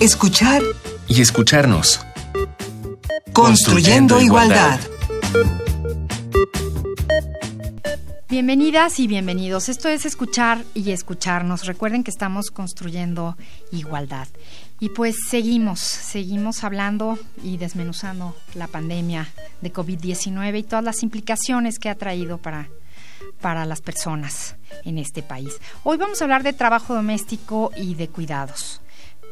escuchar y escucharnos. Construyendo, igualdad. Bienvenidas y bienvenidos. Esto es escuchar y escucharnos. Recuerden que estamos construyendo igualdad. Y pues seguimos, seguimos hablando y desmenuzando la pandemia de COVID-19 y todas las implicaciones que ha traído para, para las personas en este país. Hoy vamos a hablar de trabajo doméstico y de cuidados.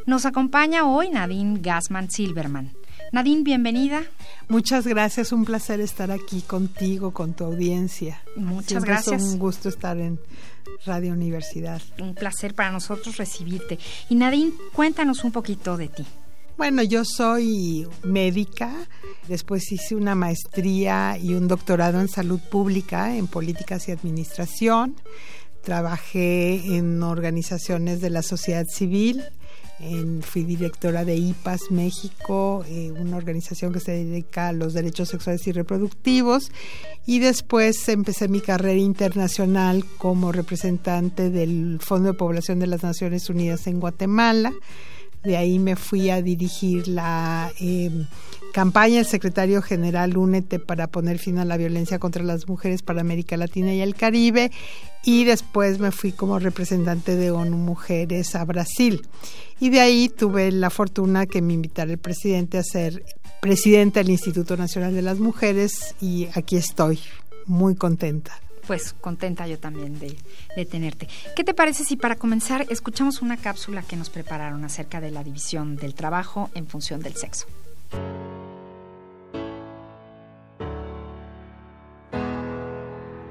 Nos acompaña hoy Nadine Gassman Silverman. Nadine, bienvenida. Muchas gracias, un placer estar aquí contigo, con tu audiencia. Muchas gracias. Es un gusto estar en Radio Universidad. Un placer para nosotros recibirte. Y Nadine, cuéntanos un poquito de ti. Bueno, yo soy médica, después hice una maestría y un doctorado en salud pública, en políticas y administración. Trabajé en organizaciones de la sociedad civil, fui directora de IPAS México, eh, una organización que se dedica a los derechos sexuales y reproductivos, y después empecé mi carrera internacional como representante del Fondo de Población de las Naciones Unidas en Guatemala. De ahí me fui a dirigir la eh, campaña. Del secretario general Únete para poner fin a la violencia contra las mujeres para América Latina y el Caribe. Y después me fui como representante de ONU Mujeres a Brasil. Y de ahí tuve la fortuna que me invitara el presidente a ser presidenta del Instituto Nacional de las Mujeres y aquí estoy, muy contenta pues contenta yo también de, de, tenerte. ¿Qué te parece si para comenzar escuchamos una cápsula que nos prepararon acerca de la división del trabajo en función del sexo?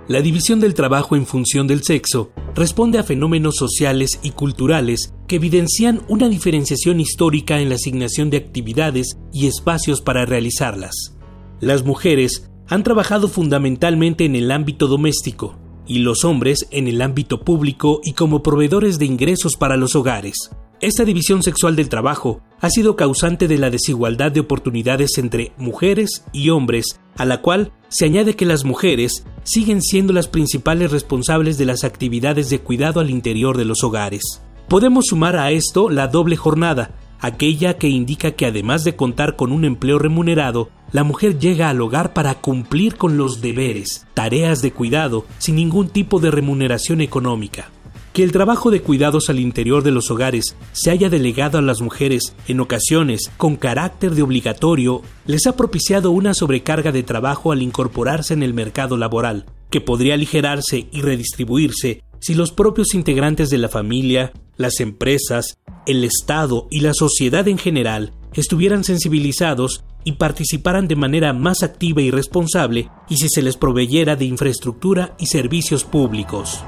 La división del trabajo en función del sexo responde a fenómenos sociales y culturales que evidencian una diferenciación histórica en la asignación de actividades y espacios para realizarlas. Las mujeres han trabajado fundamentalmente en el ámbito doméstico y los hombres en el ámbito público y como proveedores de ingresos para los hogares. Esta división sexual del trabajo ha sido causante de la desigualdad de oportunidades entre mujeres y hombres, a la cual se añade que las mujeres siguen siendo las principales responsables de las actividades de cuidado al interior de los hogares. Podemos sumar a esto la doble jornada, aquella que indica que además de contar con un empleo remunerado, la mujer llega al hogar para cumplir con los deberes, tareas de cuidado, sin ningún tipo de remuneración económica. Que el trabajo de cuidados al interior de los hogares se haya delegado a las mujeres, en ocasiones con carácter de obligatorio, les ha propiciado una sobrecarga de trabajo al incorporarse en el mercado laboral, que podría aligerarse y redistribuirse si los propios integrantes de la familia, las empresas, el Estado y la sociedad en general estuvieran sensibilizados y participaran de manera más activa y responsable y si se les proveyera de infraestructura y servicios públicos.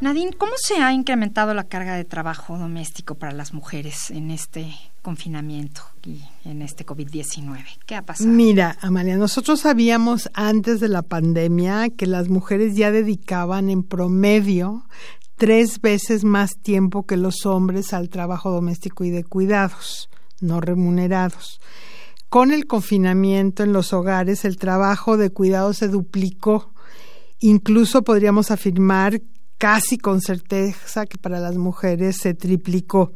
Nadine, ¿cómo se ha incrementado la carga de trabajo doméstico para las mujeres en este confinamiento y en este COVID-19? ¿Qué ha pasado? Mira, Amalia, nosotros sabíamos antes de la pandemia que las mujeres ya dedicaban en promedio tres veces más tiempo que los hombres al trabajo doméstico y de cuidados, no remunerados. Con el confinamiento en los hogares, el trabajo de cuidado se duplicó. Incluso podríamos afirmar casi con certeza que para las mujeres se triplicó.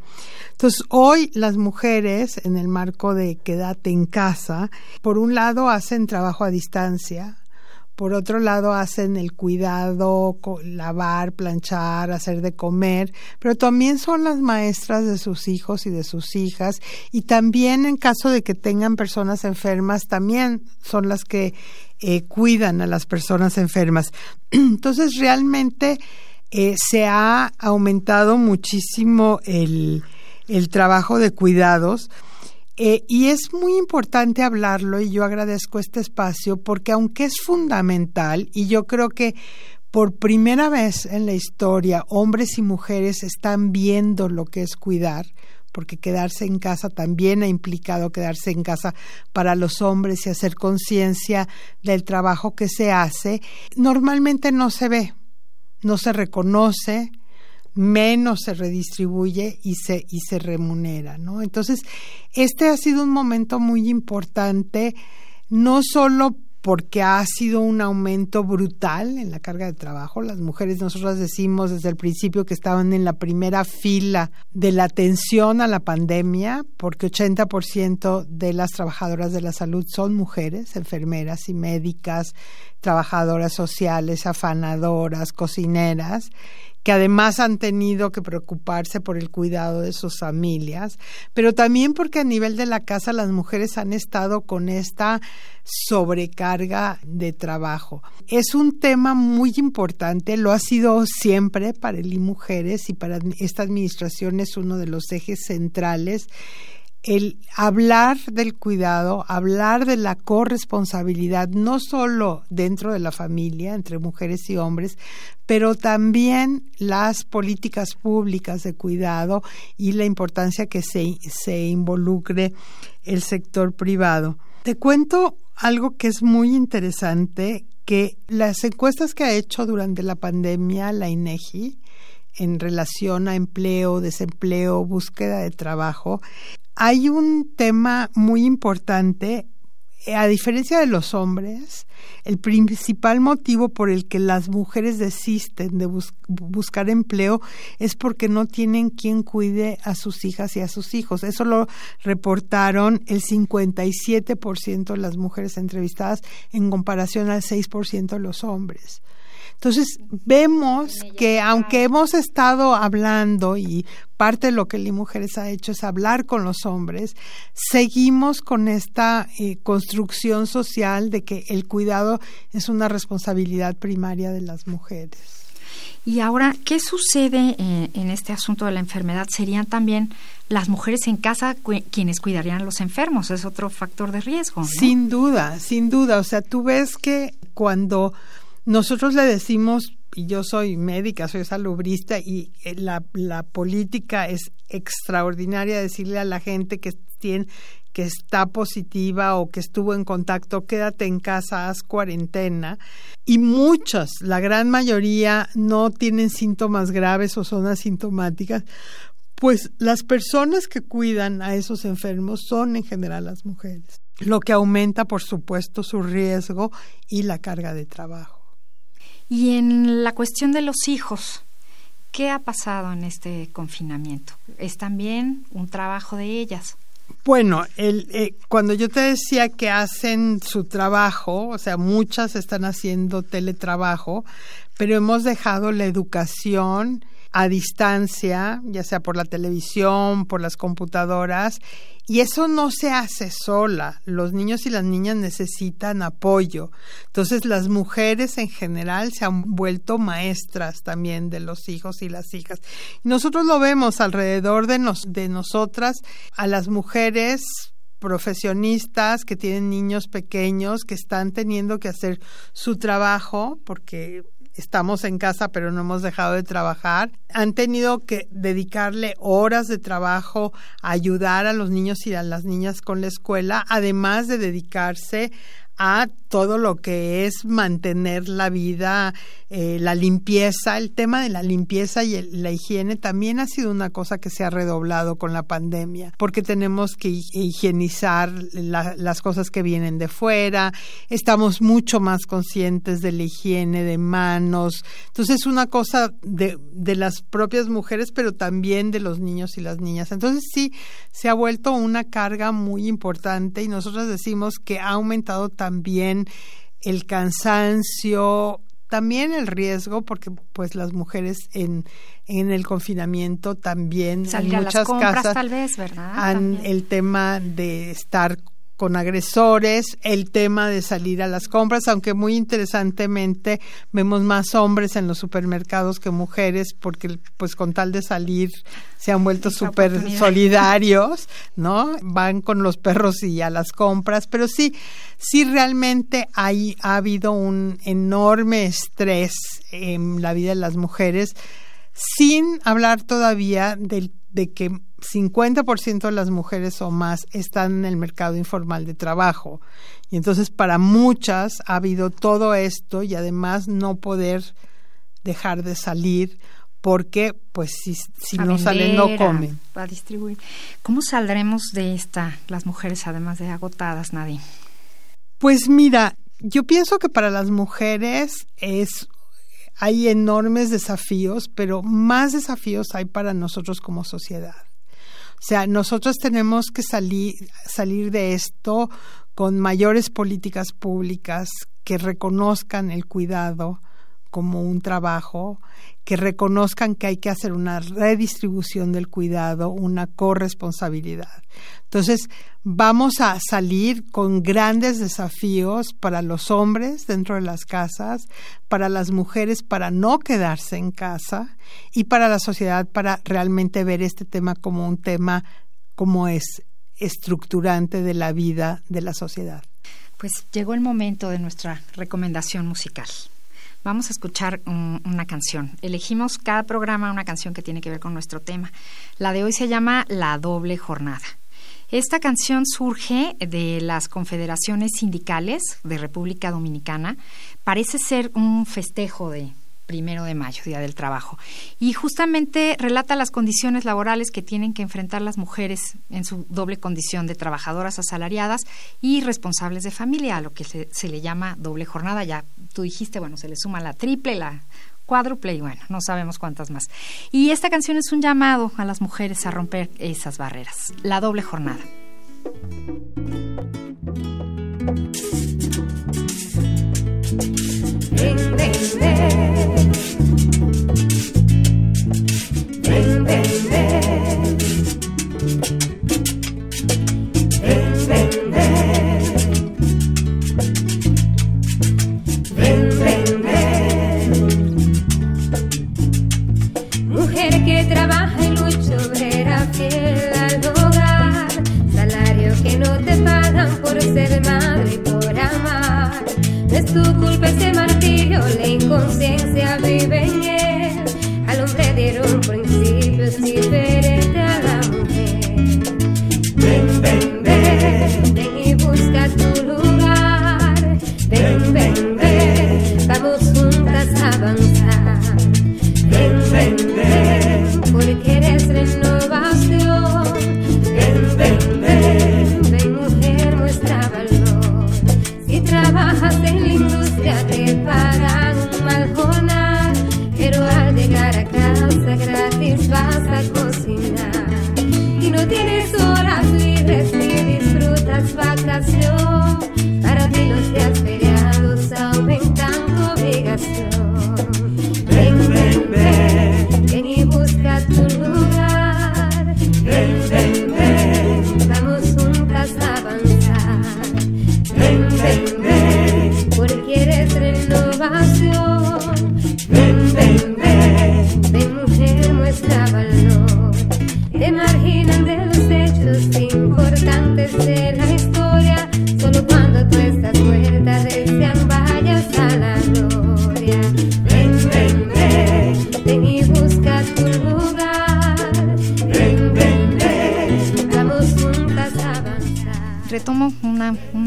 Entonces, hoy las mujeres, en el marco de quédate en casa, por un lado hacen trabajo a distancia, por otro lado hacen el cuidado, lavar, planchar, hacer de comer, pero también son las maestras de sus hijos y de sus hijas y también en caso de que tengan personas enfermas, también son las que eh, cuidan a las personas enfermas. Entonces realmente eh, se ha aumentado muchísimo el, el trabajo de cuidados. Eh, y es muy importante hablarlo y yo agradezco este espacio porque aunque es fundamental y yo creo que por primera vez en la historia hombres y mujeres están viendo lo que es cuidar, porque quedarse en casa también ha implicado quedarse en casa para los hombres y hacer conciencia del trabajo que se hace, normalmente no se ve no se reconoce, menos se redistribuye y se, y se remunera, ¿no? Entonces, este ha sido un momento muy importante, no solo porque ha sido un aumento brutal en la carga de trabajo. Las mujeres, nosotros decimos desde el principio que estaban en la primera fila de la atención a la pandemia, porque 80% de las trabajadoras de la salud son mujeres, enfermeras y médicas, trabajadoras sociales, afanadoras, cocineras, que además han tenido que preocuparse por el cuidado de sus familias, pero también porque a nivel de la casa las mujeres han estado con esta sobrecarga de trabajo. Es un tema muy importante, lo ha sido siempre para el y mujeres y para esta administración es uno de los ejes centrales el hablar del cuidado, hablar de la corresponsabilidad, no solo dentro de la familia, entre mujeres y hombres, pero también las políticas públicas de cuidado y la importancia que se, se involucre el sector privado. Te cuento algo que es muy interesante, que las encuestas que ha hecho durante la pandemia la INEGI, en relación a empleo, desempleo, búsqueda de trabajo, hay un tema muy importante. A diferencia de los hombres, el principal motivo por el que las mujeres desisten de buscar empleo es porque no tienen quien cuide a sus hijas y a sus hijos. Eso lo reportaron el 57% de las mujeres entrevistadas en comparación al 6% de los hombres. Entonces, vemos que aunque hemos estado hablando y parte de lo que Li Mujeres ha hecho es hablar con los hombres, seguimos con esta eh, construcción social de que el cuidado es una responsabilidad primaria de las mujeres. Y ahora, ¿qué sucede eh, en este asunto de la enfermedad? ¿Serían también las mujeres en casa quienes cuidarían a los enfermos? Es otro factor de riesgo. Sin duda, sin duda. O sea, tú ves que cuando nosotros le decimos, y yo soy médica, soy salubrista, y eh, la, la política es extraordinaria decirle a la gente que tiene que está positiva o que estuvo en contacto, quédate en casa, haz cuarentena. Y muchas, la gran mayoría, no tienen síntomas graves o son asintomáticas. Pues las personas que cuidan a esos enfermos son en general las mujeres, lo que aumenta, por supuesto, su riesgo y la carga de trabajo. Y en la cuestión de los hijos, ¿qué ha pasado en este confinamiento? ¿Es también un trabajo de ellas? Bueno, el, eh, cuando yo te decía que hacen su trabajo, o sea, muchas están haciendo teletrabajo, pero hemos dejado la educación a distancia, ya sea por la televisión, por las computadoras, y eso no se hace sola. Los niños y las niñas necesitan apoyo. Entonces las mujeres en general se han vuelto maestras también de los hijos y las hijas. nosotros lo vemos alrededor de, nos, de nosotras, a las mujeres profesionistas que tienen niños pequeños que están teniendo que hacer su trabajo porque estamos en casa pero no hemos dejado de trabajar, han tenido que dedicarle horas de trabajo a ayudar a los niños y a las niñas con la escuela, además de dedicarse a todo lo que es mantener la vida, eh, la limpieza, el tema de la limpieza y la higiene también ha sido una cosa que se ha redoblado con la pandemia, porque tenemos que higienizar las cosas que vienen de fuera, estamos mucho más conscientes de la higiene de manos, entonces es una cosa de, de las propias mujeres, pero también de los niños y las niñas. Entonces sí, se ha vuelto una carga muy importante y nosotros decimos que ha aumentado también el cansancio, también el riesgo, porque pues las mujeres en, en el confinamiento también en muchas casas tal vez, ¿verdad? Han el tema de estar con agresores, el tema de salir a las compras, aunque muy interesantemente vemos más hombres en los supermercados que mujeres, porque pues con tal de salir se han vuelto súper solidarios, ¿no? Van con los perros y a las compras, pero sí, sí realmente hay, ha habido un enorme estrés en la vida de las mujeres, sin hablar todavía del, de que 50% de las mujeres o más están en el mercado informal de trabajo. Y entonces para muchas ha habido todo esto y además no poder dejar de salir porque pues si, si no salen no comen. A, distribuir. ¿Cómo saldremos de esta las mujeres además de agotadas, Nadie? Pues mira, yo pienso que para las mujeres es hay enormes desafíos, pero más desafíos hay para nosotros como sociedad. O sea, nosotros tenemos que salir, salir de esto con mayores políticas públicas que reconozcan el cuidado como un trabajo, que reconozcan que hay que hacer una redistribución del cuidado, una corresponsabilidad. Entonces, vamos a salir con grandes desafíos para los hombres dentro de las casas, para las mujeres para no quedarse en casa y para la sociedad para realmente ver este tema como un tema como es estructurante de la vida de la sociedad. Pues llegó el momento de nuestra recomendación musical. Vamos a escuchar una canción. Elegimos cada programa una canción que tiene que ver con nuestro tema. La de hoy se llama La doble jornada. Esta canción surge de las confederaciones sindicales de República Dominicana. Parece ser un festejo de primero de mayo, Día del Trabajo. Y justamente relata las condiciones laborales que tienen que enfrentar las mujeres en su doble condición de trabajadoras asalariadas y responsables de familia, a lo que se, le llama doble jornada. Ya tú dijiste, bueno, se le suma la triple, la cuádruple y bueno, no sabemos cuántas más. Y esta canción es un llamado a las mujeres a romper esas barreras. La doble jornada.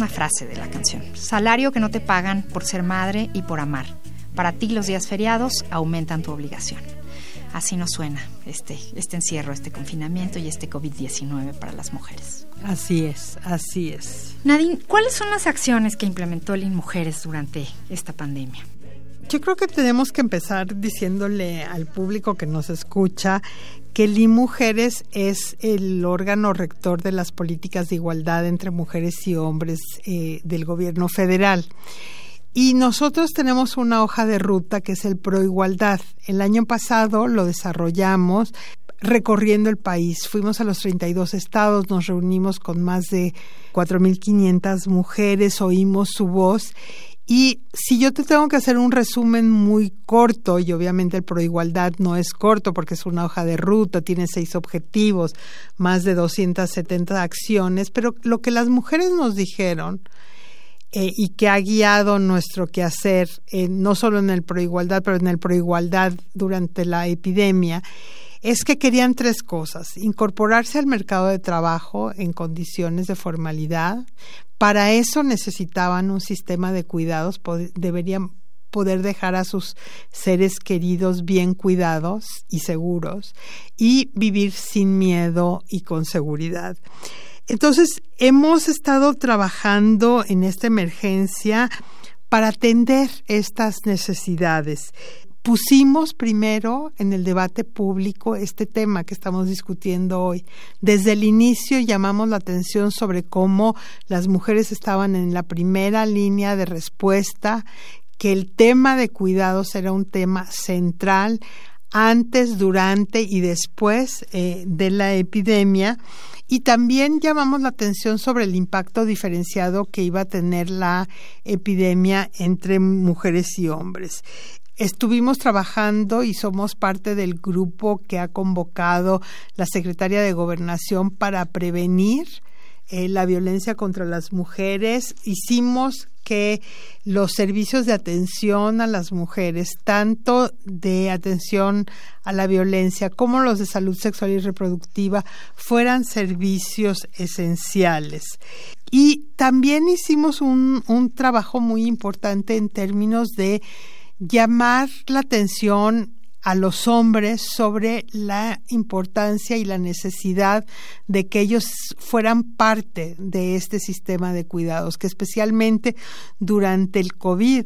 Frase de la canción. Salario que no te pagan por ser madre y por amar. Para ti los días feriados aumentan tu obligación. Así nos suena este, este encierro, este confinamiento y este COVID-19 para las mujeres. Así es, así es. Nadine, ¿cuáles son las acciones que implementó el Mujeres durante esta pandemia? Yo creo que tenemos que empezar diciéndole al público que nos escucha que el Mujeres es el órgano rector de las políticas de igualdad entre mujeres y hombres eh, del gobierno federal. Y nosotros tenemos una hoja de ruta que es el Proigualdad. El año pasado lo desarrollamos recorriendo el país. Fuimos a los 32 estados, nos reunimos con más de 4.500 mujeres, oímos su voz. Y si yo te tengo que hacer un resumen muy corto, y obviamente el Proigualdad no es corto porque es una hoja de ruta, tiene seis objetivos, más de 270 acciones, pero lo que las mujeres nos dijeron eh, y que ha guiado nuestro quehacer, eh, no solo en el Proigualdad, pero en el Proigualdad durante la epidemia, es que querían tres cosas. Incorporarse al mercado de trabajo en condiciones de formalidad. Para eso necesitaban un sistema de cuidados, deberían poder dejar a sus seres queridos bien cuidados y seguros y vivir sin miedo y con seguridad. Entonces, hemos estado trabajando en esta emergencia para atender estas necesidades pusimos primero en el debate público este tema que estamos discutiendo hoy. Desde el inicio llamamos la atención sobre cómo las mujeres estaban en la primera línea de respuesta, que el tema de cuidados era un tema central antes, durante y después eh, de la epidemia. Y también llamamos la atención sobre el impacto diferenciado que iba a tener la epidemia entre mujeres y hombres. Estuvimos trabajando y somos parte del grupo que ha convocado la Secretaria de Gobernación para prevenir eh, la violencia contra las mujeres. Hicimos que los servicios de atención a las mujeres, tanto de atención a la violencia como los de salud sexual y reproductiva, fueran servicios esenciales. Y también hicimos un, un trabajo muy importante en términos de llamar la atención a los hombres sobre la importancia y la necesidad de que ellos fueran parte de este sistema de cuidados, que especialmente durante el COVID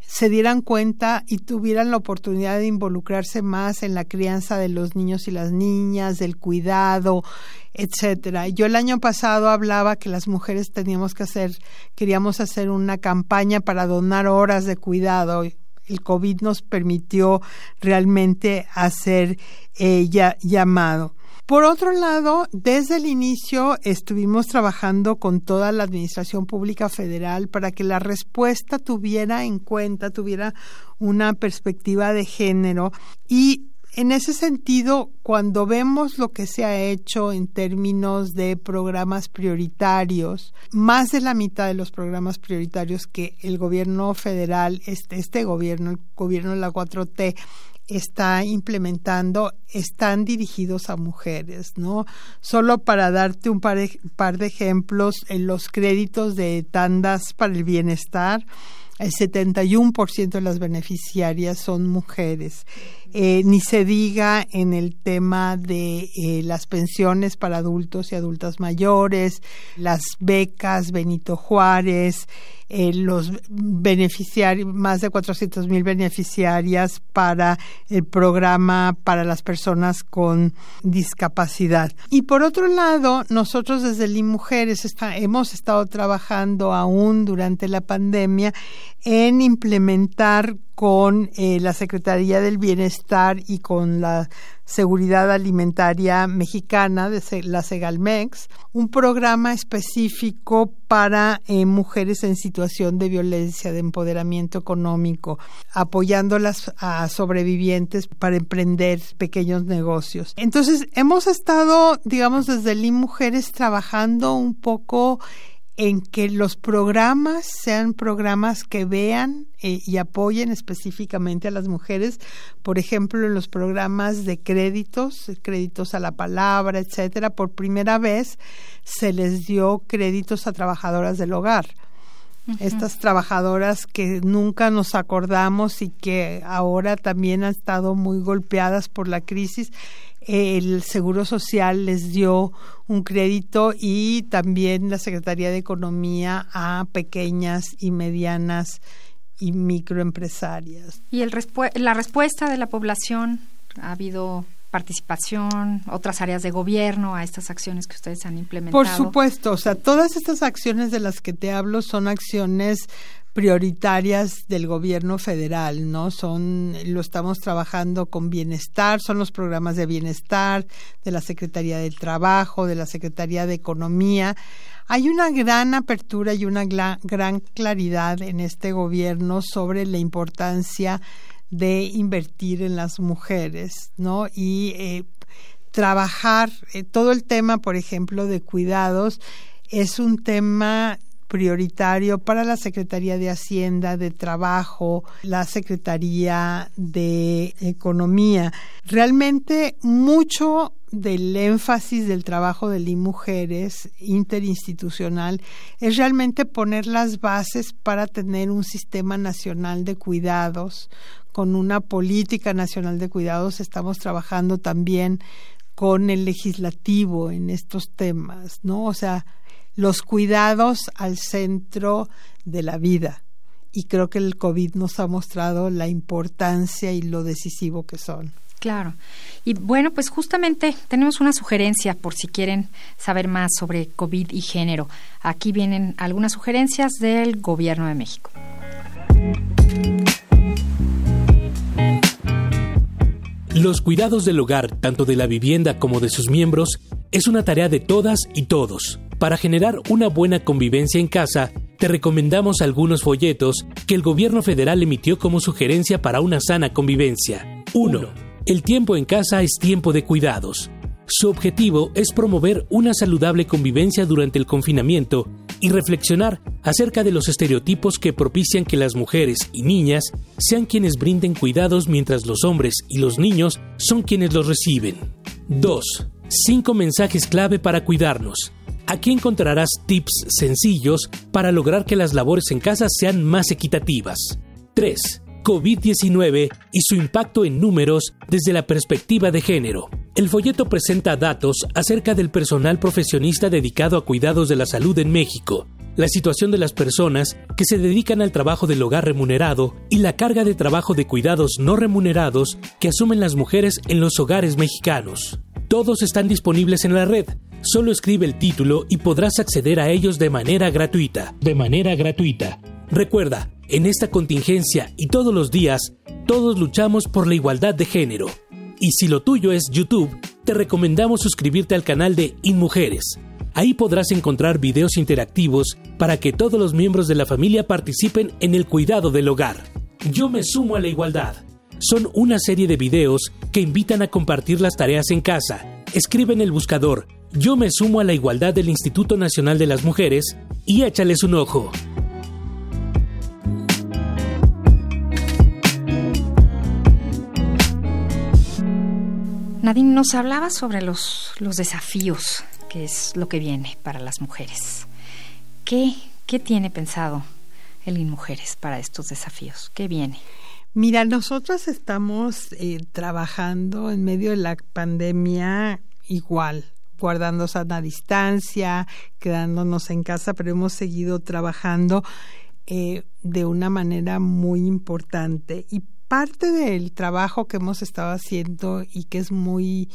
se dieran cuenta y tuvieran la oportunidad de involucrarse más en la crianza de los niños y las niñas, del cuidado, etcétera. Yo el año pasado hablaba que las mujeres teníamos que hacer, queríamos hacer una campaña para donar horas de cuidado el COVID nos permitió realmente hacer ella llamado. Por otro lado, desde el inicio estuvimos trabajando con toda la Administración Pública Federal para que la respuesta tuviera en cuenta, tuviera una perspectiva de género y en ese sentido, cuando vemos lo que se ha hecho en términos de programas prioritarios, más de la mitad de los programas prioritarios que el gobierno federal, este, este gobierno, el gobierno de la 4T, está implementando están dirigidos a mujeres, ¿no? Solo para darte un par de, par de ejemplos, en los créditos de tandas para el bienestar, el 71% de las beneficiarias son mujeres. Eh, ni se diga en el tema de eh, las pensiones para adultos y adultas mayores, las becas Benito Juárez, eh, los beneficiarios, más de 400 mil beneficiarias para el programa para las personas con discapacidad. Y por otro lado, nosotros desde el Mujeres hemos estado trabajando aún durante la pandemia en implementar con eh, la Secretaría del Bienestar y con la Seguridad Alimentaria Mexicana de la Segalmex, un programa específico para eh, mujeres en situación de violencia, de empoderamiento económico, apoyándolas a sobrevivientes para emprender pequeños negocios. Entonces, hemos estado, digamos, desde el Mujeres trabajando un poco en que los programas sean programas que vean eh, y apoyen específicamente a las mujeres, por ejemplo, en los programas de créditos, créditos a la palabra, etcétera, por primera vez se les dio créditos a trabajadoras del hogar. Estas trabajadoras que nunca nos acordamos y que ahora también han estado muy golpeadas por la crisis el Seguro Social les dio un crédito y también la Secretaría de Economía a pequeñas y medianas y microempresarias. ¿Y el la respuesta de la población? ¿Ha habido participación, otras áreas de gobierno a estas acciones que ustedes han implementado? Por supuesto, o sea, todas estas acciones de las que te hablo son acciones prioritarias del gobierno federal, ¿no? Son, lo estamos trabajando con bienestar, son los programas de bienestar de la Secretaría del Trabajo, de la Secretaría de Economía. Hay una gran apertura y una gran claridad en este gobierno sobre la importancia de invertir en las mujeres, ¿no? Y eh, trabajar eh, todo el tema, por ejemplo, de cuidados es un tema prioritario para la Secretaría de Hacienda, de Trabajo, la Secretaría de Economía. Realmente mucho del énfasis del trabajo de LI Mujeres interinstitucional es realmente poner las bases para tener un sistema nacional de cuidados, con una política nacional de cuidados. Estamos trabajando también con el legislativo en estos temas, ¿no? O sea, los cuidados al centro de la vida y creo que el COVID nos ha mostrado la importancia y lo decisivo que son. Claro. Y bueno, pues justamente tenemos una sugerencia por si quieren saber más sobre COVID y género. Aquí vienen algunas sugerencias del Gobierno de México. Los cuidados del hogar, tanto de la vivienda como de sus miembros, es una tarea de todas y todos. Para generar una buena convivencia en casa, te recomendamos algunos folletos que el gobierno federal emitió como sugerencia para una sana convivencia. 1. El tiempo en casa es tiempo de cuidados. Su objetivo es promover una saludable convivencia durante el confinamiento y reflexionar acerca de los estereotipos que propician que las mujeres y niñas sean quienes brinden cuidados mientras los hombres y los niños son quienes los reciben. 2. Cinco mensajes clave para cuidarnos. Aquí encontrarás tips sencillos para lograr que las labores en casa sean más equitativas. 3. COVID-19 y su impacto en números desde la perspectiva de género. El folleto presenta datos acerca del personal profesionista dedicado a cuidados de la salud en México, la situación de las personas que se dedican al trabajo del hogar remunerado y la carga de trabajo de cuidados no remunerados que asumen las mujeres en los hogares mexicanos. Todos están disponibles en la red. Solo escribe el título y podrás acceder a ellos de manera gratuita. De manera gratuita. Recuerda, en esta contingencia y todos los días, todos luchamos por la igualdad de género. Y si lo tuyo es YouTube, te recomendamos suscribirte al canal de InMujeres. Ahí podrás encontrar videos interactivos para que todos los miembros de la familia participen en el cuidado del hogar. Yo me sumo a la igualdad. Son una serie de videos que invitan a compartir las tareas en casa. Escribe en el buscador Yo me sumo a la igualdad del Instituto Nacional de las Mujeres y échales un ojo. Nadine nos hablaba sobre los, los desafíos, que es lo que viene para las mujeres. ¿Qué, qué tiene pensado el InMujeres para estos desafíos? ¿Qué viene? Mira, nosotros estamos eh, trabajando en medio de la pandemia igual, guardando sana distancia, quedándonos en casa, pero hemos seguido trabajando eh, de una manera muy importante. Y parte del trabajo que hemos estado haciendo y que es muy,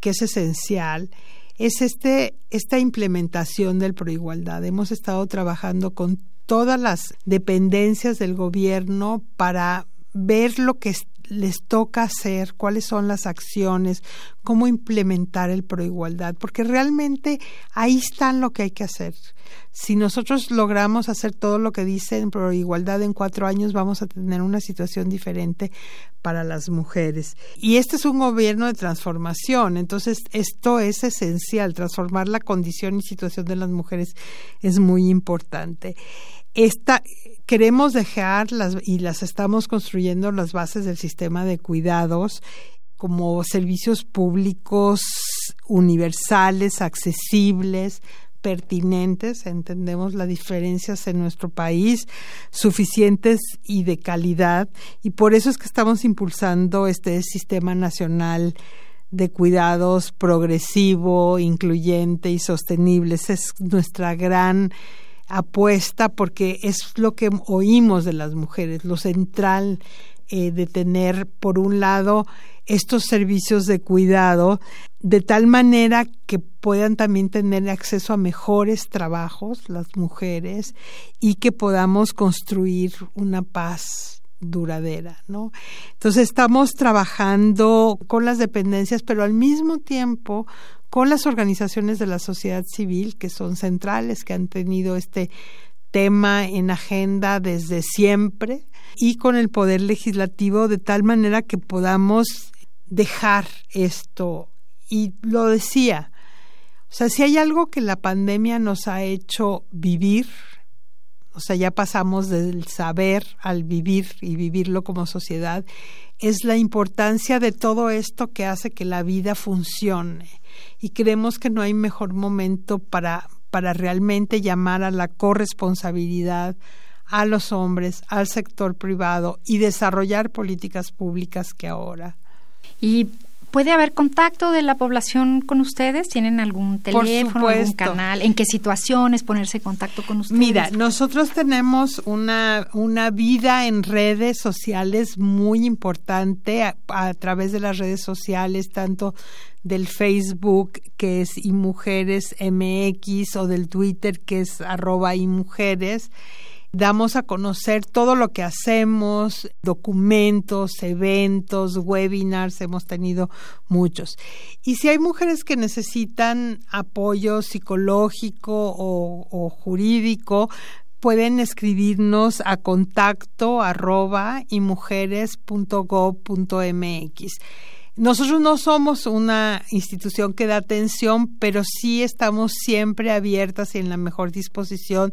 que es esencial, es este, esta implementación del proigualdad. Hemos estado trabajando con todas las dependencias del gobierno para ver lo que les toca hacer, cuáles son las acciones, cómo implementar el proigualdad, porque realmente ahí está lo que hay que hacer. Si nosotros logramos hacer todo lo que dice en proigualdad en cuatro años, vamos a tener una situación diferente para las mujeres. Y este es un gobierno de transformación, entonces esto es esencial, transformar la condición y situación de las mujeres es muy importante. Esta, queremos dejar las, y las estamos construyendo las bases del sistema de cuidados como servicios públicos universales, accesibles, pertinentes, entendemos las diferencias en nuestro país, suficientes y de calidad, y por eso es que estamos impulsando este sistema nacional de cuidados progresivo, incluyente y sostenible. Esa es nuestra gran apuesta porque es lo que oímos de las mujeres, lo central eh, de tener, por un lado, estos servicios de cuidado, de tal manera que puedan también tener acceso a mejores trabajos las mujeres y que podamos construir una paz duradera, ¿no? Entonces estamos trabajando con las dependencias, pero al mismo tiempo con las organizaciones de la sociedad civil que son centrales, que han tenido este tema en agenda desde siempre y con el poder legislativo de tal manera que podamos dejar esto. Y lo decía, o sea, si hay algo que la pandemia nos ha hecho vivir, o sea, ya pasamos del saber al vivir y vivirlo como sociedad, es la importancia de todo esto que hace que la vida funcione y creemos que no hay mejor momento para, para realmente llamar a la corresponsabilidad a los hombres, al sector privado y desarrollar políticas públicas que ahora. Y ¿Puede haber contacto de la población con ustedes? ¿Tienen algún teléfono, algún canal? ¿En qué situaciones ponerse en contacto con ustedes? Mira, nosotros tenemos una, una vida en redes sociales muy importante a, través de las redes sociales, tanto del Facebook que es y mujeres MX o del Twitter que es arroba y mujeres damos a conocer todo lo que hacemos, documentos, eventos, webinars, hemos tenido muchos. Y si hay mujeres que necesitan apoyo psicológico o, jurídico, pueden escribirnos a contacto arroba y mujeres.gov.mx. Nosotros no somos una institución que da atención, pero sí estamos siempre abiertas y en la mejor disposición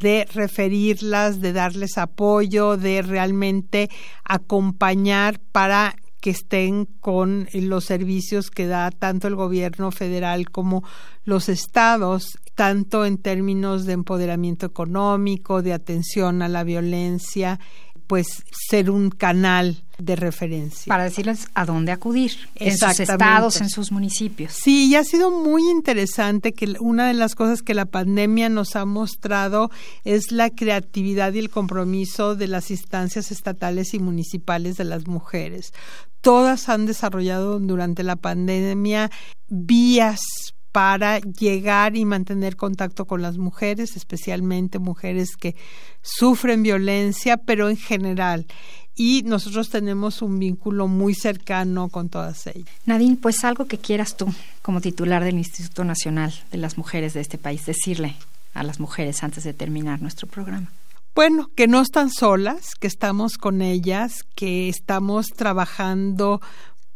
de referirlas, de darles apoyo, de realmente acompañar para que estén con los servicios que da tanto el gobierno federal como los estados, tanto en términos de empoderamiento económico, de atención a la violencia pues ser un canal de referencia. Para decirles a dónde acudir, en sus estados, en sus municipios. Sí, y ha sido muy interesante que una de las cosas que la pandemia nos ha mostrado es la creatividad y el compromiso de las instancias estatales y municipales de las mujeres. Todas han desarrollado durante la pandemia vías para llegar y mantener contacto con las mujeres, especialmente mujeres que sufren violencia, pero en general. Y nosotros tenemos un vínculo muy cercano con todas ellas. Nadine, pues algo que quieras tú, como titular del Instituto Nacional de las Mujeres de este país, decirle a las mujeres antes de terminar nuestro programa. Bueno, que no están solas, que estamos con ellas, que estamos trabajando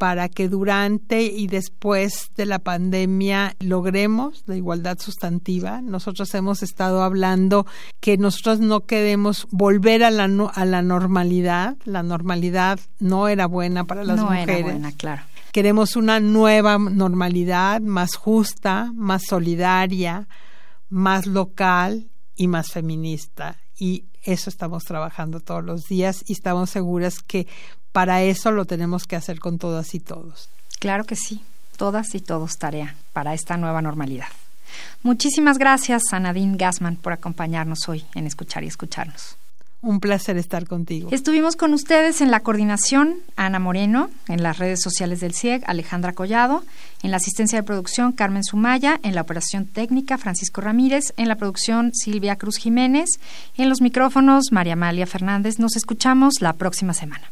para que durante y después de la pandemia logremos la igualdad sustantiva. Nosotros hemos estado hablando que nosotros no queremos volver a la, a la normalidad. La normalidad no era buena para las mujeres. No era buena, claro. Queremos una nueva normalidad más justa, más solidaria, más local y más feminista. Y eso estamos trabajando todos los días y estamos seguras que para eso lo tenemos que hacer con todas y todos. Claro que sí, todas y todos tarea para esta nueva normalidad. Muchísimas gracias a Nadine Gassman por acompañarnos hoy en Escuchar y Escucharnos. Un placer estar contigo. Estuvimos con ustedes en la coordinación, Ana Moreno, en las redes sociales del CIEG, Alejandra Collado, en la asistencia de producción, Carmen Sumaya, en la operación técnica, Francisco Ramírez, en la producción, Silvia Cruz Jiménez, en los micrófonos, María Amalia Fernández. Nos escuchamos la próxima semana.